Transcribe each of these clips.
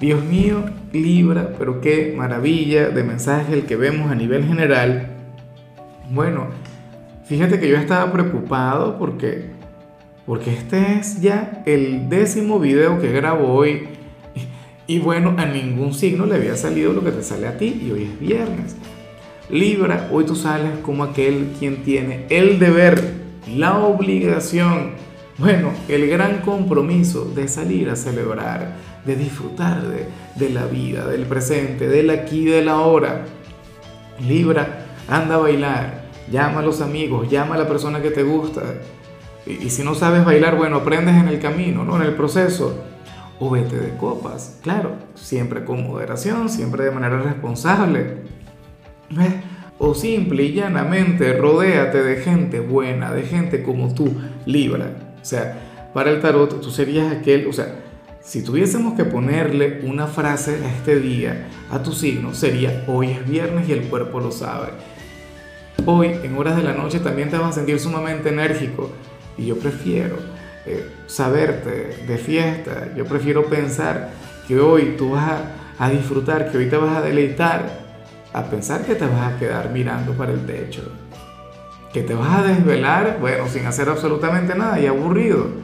Dios mío, Libra, pero qué maravilla de mensaje el que vemos a nivel general. Bueno, fíjate que yo estaba preocupado porque, porque este es ya el décimo video que grabo hoy. Y, bueno, a ningún signo le había salido lo que te sale a ti y hoy es viernes. Libra, hoy tú sales como aquel quien tiene el deber, la obligación, bueno, el gran compromiso de salir a celebrar de disfrutar de, la vida, del presente, del aquí, de la ahora. Libra, anda a bailar, llama a los amigos, llama a la persona que te gusta. Y, si no sabes bailar, bueno, aprendes en el camino, ¿no? En el proceso. O vete de copas, claro, siempre con moderación, siempre de manera responsable. O simple y llanamente, rodéate de gente buena, de gente como tú, Libra. O sea, para el tarot tú serías aquel, o sea, si tuviésemos que ponerle una frase a este día, a tu signo, sería hoy es viernes y el cuerpo lo sabe. Hoy, en horas de la noche, también te vas a sentir sumamente enérgico. Y yo prefiero eh, saberte de fiesta, yo prefiero pensar que hoy tú vas a, a disfrutar, que hoy te vas a deleitar, a pensar que te vas a quedar mirando para el techo, que te vas a desvelar, bueno, sin hacer absolutamente nada y aburrido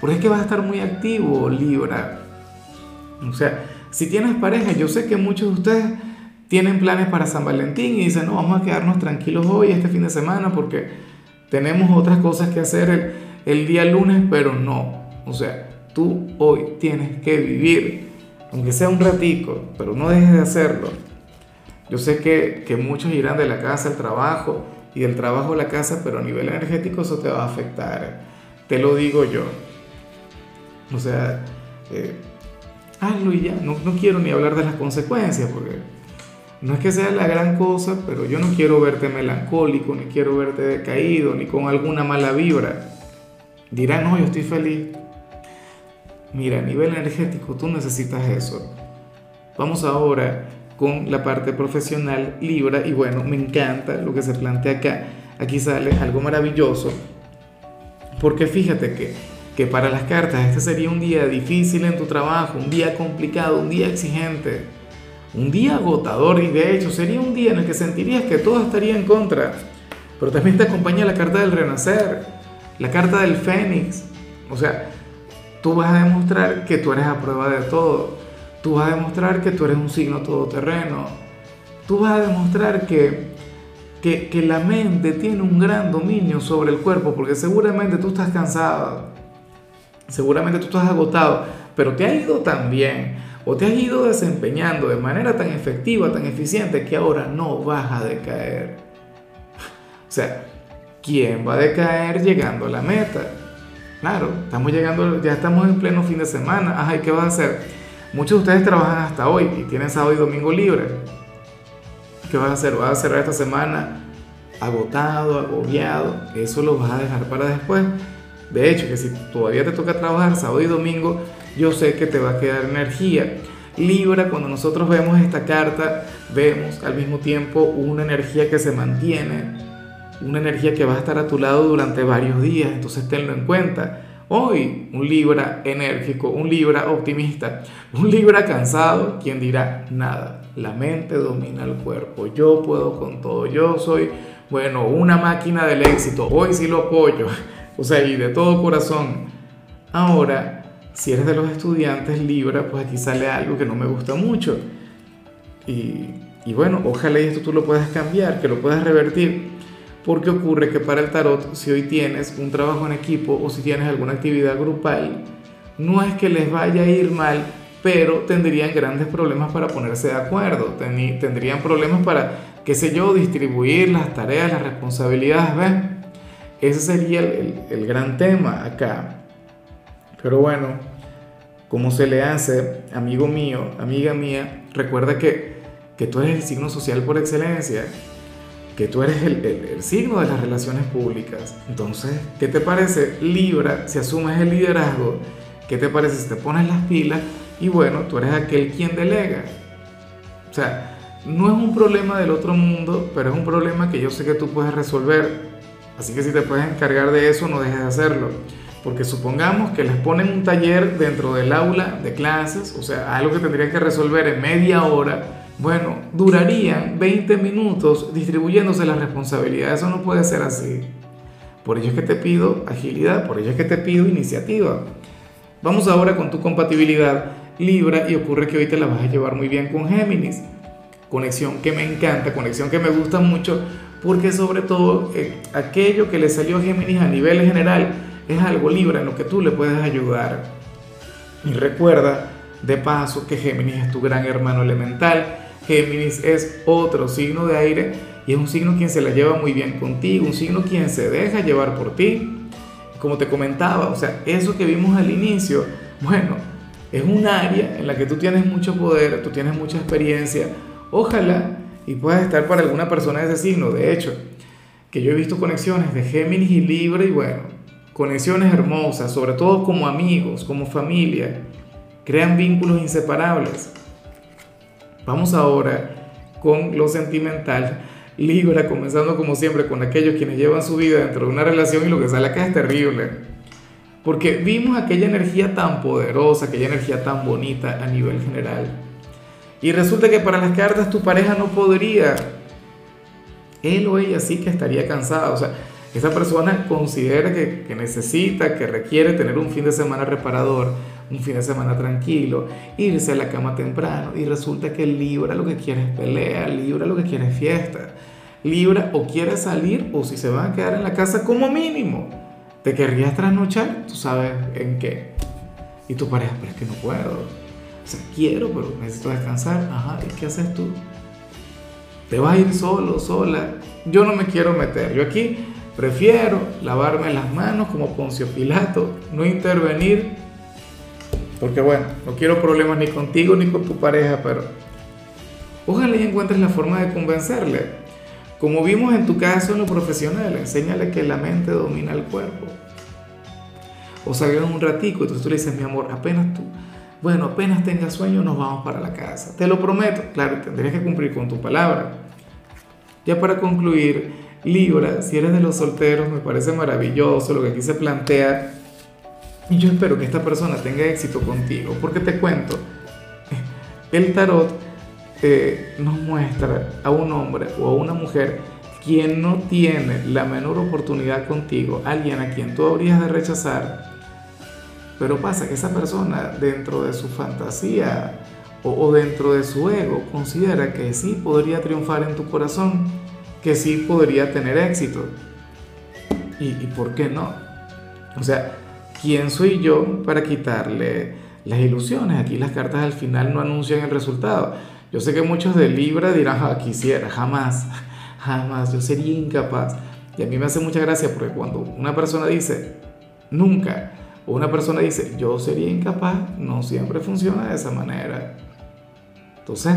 porque es que vas a estar muy activo, Libra. O sea, si tienes pareja, yo sé que muchos de ustedes tienen planes para San Valentín y dicen, no, vamos a quedarnos tranquilos hoy, este fin de semana, porque tenemos otras cosas que hacer el, día lunes, pero no. O sea, tú hoy tienes que vivir, aunque sea un ratico, pero no dejes de hacerlo. Yo sé que, que muchos irán de la casa al trabajo y del trabajo a la casa, pero a nivel energético eso te va a afectar. Te lo digo yo. O sea, eh, hazlo y ya. No, no quiero ni hablar de las consecuencias, porque no es que sea la gran cosa, pero yo no quiero verte melancólico, ni quiero verte decaído, ni con alguna mala vibra. Dirán, no, yo estoy feliz. Mira, a nivel energético tú necesitas eso. Vamos ahora con la parte profesional Libra y bueno, me encanta lo que se plantea acá. Aquí sale algo maravilloso. Porque fíjate que que para las cartas este sería un día difícil en tu trabajo, un día complicado, un día exigente, un día agotador y de hecho sería un día en el que sentirías que todo estaría en contra. Pero también te acompaña la carta del renacer, la carta del fénix. O sea, tú vas a demostrar que tú eres a prueba de todo. Tú vas a demostrar que tú eres un signo todoterreno. Tú vas a demostrar que, que, que la mente tiene un gran dominio sobre el cuerpo porque seguramente tú estás cansado seguramente tú estás agotado, pero te ha ido tan bien o te has ido desempeñando de manera tan efectiva, tan eficiente, que ahora no vas a decaer. O sea, ¿quién va a decaer llegando a la meta? Claro, estamos llegando, ya estamos en pleno fin de semana. Ajá, ¿y qué vas a hacer? Muchos de ustedes trabajan hasta hoy y tienen sábado y domingo libre. ¿Qué vas a hacer? ¿Vas a cerrar esta semana agotado, agobiado? Eso lo vas a dejar para después. De hecho, que si todavía te toca trabajar sábado y domingo, yo sé que te va a quedar energía. Libra, cuando nosotros vemos esta carta, vemos al mismo tiempo una energía que se mantiene, una energía que va a estar a tu lado durante varios días, entonces tenlo en cuenta. Hoy, un Libra enérgico, un Libra optimista, un Libra cansado, quien dirá nada. La mente domina el cuerpo, yo puedo con todo, yo soy, bueno, una máquina del éxito, hoy sí lo apoyo. O sea, y de todo corazón. Ahora, si eres de los estudiantes Libra, pues aquí sale algo que no me gusta mucho. Y, y bueno, ojalá esto tú lo puedas cambiar, que lo puedas revertir. Porque ocurre que para el tarot, si hoy tienes un trabajo en equipo o si tienes alguna actividad grupal, no es que les vaya a ir mal, pero tendrían grandes problemas para ponerse de acuerdo. Tendrían problemas para, qué sé yo, distribuir las tareas, las responsabilidades, ¿ves? Ese sería el, gran tema acá. Pero bueno, como se le hace, amigo mío, amiga mía, recuerda que, que tú eres el signo social por excelencia, que tú eres el, el, signo de las relaciones públicas. Entonces, ¿qué te parece Libra si asumes el liderazgo? ¿Qué te parece si te pones las pilas? Y bueno, tú eres aquel quien delega. O sea, no es un problema del otro mundo, pero es un problema que yo sé que tú puedes resolver. Así que si te puedes encargar de eso, no dejes de hacerlo. Porque supongamos que les ponen un taller dentro del aula de clases, o sea, algo que tendrían que resolver en media hora, bueno, durarían 20 minutos distribuyéndose las responsabilidades. Eso no puede ser así. Por ello es que te pido agilidad, por ello es que te pido iniciativa. Vamos ahora con tu compatibilidad Libra y ocurre que hoy te la vas a llevar muy bien con Géminis. Conexión que me encanta, conexión que me gusta mucho, porque sobre todo eh, aquello que le salió a Géminis a nivel general es algo Libra en lo que tú le puedes ayudar. Y recuerda, de paso, que Géminis es tu gran hermano elemental Géminis es otro signo de aire y es un signo quien se la lleva muy bien contigo, un signo quien se deja llevar por ti. Como te comentaba, o sea, eso que vimos al inicio, bueno, es un área en la que tú tienes mucho poder, tú tienes mucha experiencia. Ojalá y puedas estar para alguna persona de ese signo. De hecho, que yo he visto conexiones de Géminis y Libra y bueno, conexiones hermosas, sobre todo como amigos, como familia, crean vínculos inseparables. Vamos ahora con lo sentimental. Libra, comenzando como siempre con aquellos quienes llevan su vida dentro de una relación y lo que sale acá es terrible. Porque vimos aquella energía tan poderosa, aquella energía tan bonita a nivel general. Y resulta que para las cartas tu pareja no podría. Él o ella sí que estaría cansada. O sea, esa persona considera que, que necesita, que requiere tener un fin de semana reparador un fin de semana tranquilo, irse a la cama temprano y resulta que Libra lo que quiere es pelea, Libra lo que quiere es fiesta, Libra o quiere salir o si se van a quedar en la casa como mínimo, te querrías trasnochar, tú sabes en qué. Y tu pareja, pero es que no puedo. Sea, quiero, pero necesito descansar. Ajá, ¿y qué haces tú? Te vas a ir solo, sola. Yo no me quiero meter. Yo aquí prefiero lavarme las manos como Poncio Pilato, no intervenir porque bueno, no quiero problemas ni contigo ni con tu pareja, pero ojalá encuentres la forma de convencerle. Como vimos en tu caso en lo profesional, enséñale que la mente domina el cuerpo. O salgan un ratico y tú le dices, mi amor, apenas tú, bueno, apenas tengas sueño nos vamos para la casa. Te lo prometo, claro, tendrías que cumplir con tu palabra. Ya para concluir, Libra, si eres de los solteros, me parece maravilloso lo que aquí se plantea y yo espero que esta persona tenga éxito contigo, porque te cuento, el tarot eh, nos muestra a un hombre o a una mujer quien no tiene la menor oportunidad contigo, alguien a quien tú habrías de rechazar, pero pasa que esa persona dentro de su fantasía o, dentro de su ego considera que sí podría triunfar en tu corazón, que sí podría tener éxito. ¿Y, y por qué no? O sea, ¿quién soy yo para quitarle las ilusiones? Aquí las cartas al final no anuncian el resultado. Yo sé que muchos de Libra dirán, ah, quisiera, jamás, jamás, yo sería incapaz. Y a mí me hace mucha gracia porque cuando una persona dice, nunca, una persona dice, yo sería incapaz, no siempre funciona de esa manera. Entonces,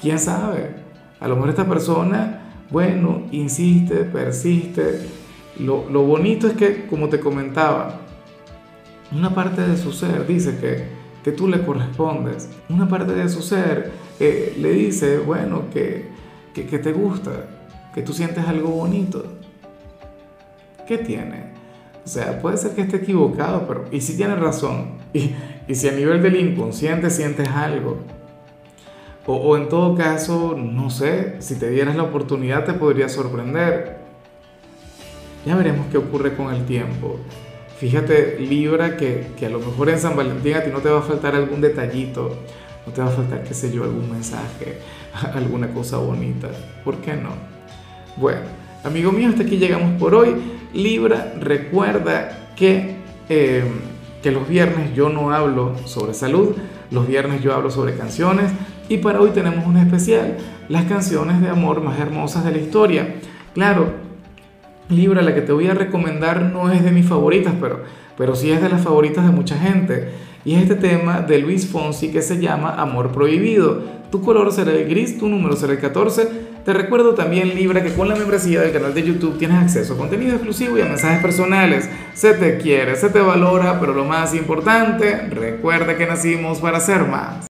¿quién sabe? A lo mejor esta persona, bueno, insiste, persiste. Lo, lo bonito es que, como te comentaba, una parte de su ser dice que, que tú le correspondes. Una parte de su ser eh, le dice, bueno, que, que, que te gusta, que tú sientes algo bonito. ¿Qué tiene? O sea, puede ser que esté equivocado, pero y si tiene razón, y, y, si a nivel del inconsciente sientes algo, o, o, en todo caso, no sé, si te dieras la oportunidad te podría sorprender. Ya veremos qué ocurre con el tiempo. Fíjate, Libra, que, que, a lo mejor en San Valentín a ti no te va a faltar algún detallito, no te va a faltar, qué sé yo, algún mensaje, alguna cosa bonita. ¿Por qué no? Bueno, amigo mío, hasta aquí llegamos por hoy. Libra, recuerda que, eh, que los viernes yo no hablo sobre salud, los viernes yo hablo sobre canciones y para hoy tenemos un especial, las canciones de amor más hermosas de la historia. Claro, Libra, la que te voy a recomendar no es de mis favoritas, pero, pero sí es de las favoritas de mucha gente. Y es este tema de Luis Fonsi que se llama Amor Prohibido. Tu color será el gris, tu número será el 14. Te recuerdo también, Libra, que con la membresía del canal de YouTube tienes acceso a contenido exclusivo y a mensajes personales. Se te quiere, se te valora, pero lo más importante, recuerda que nacimos para ser más.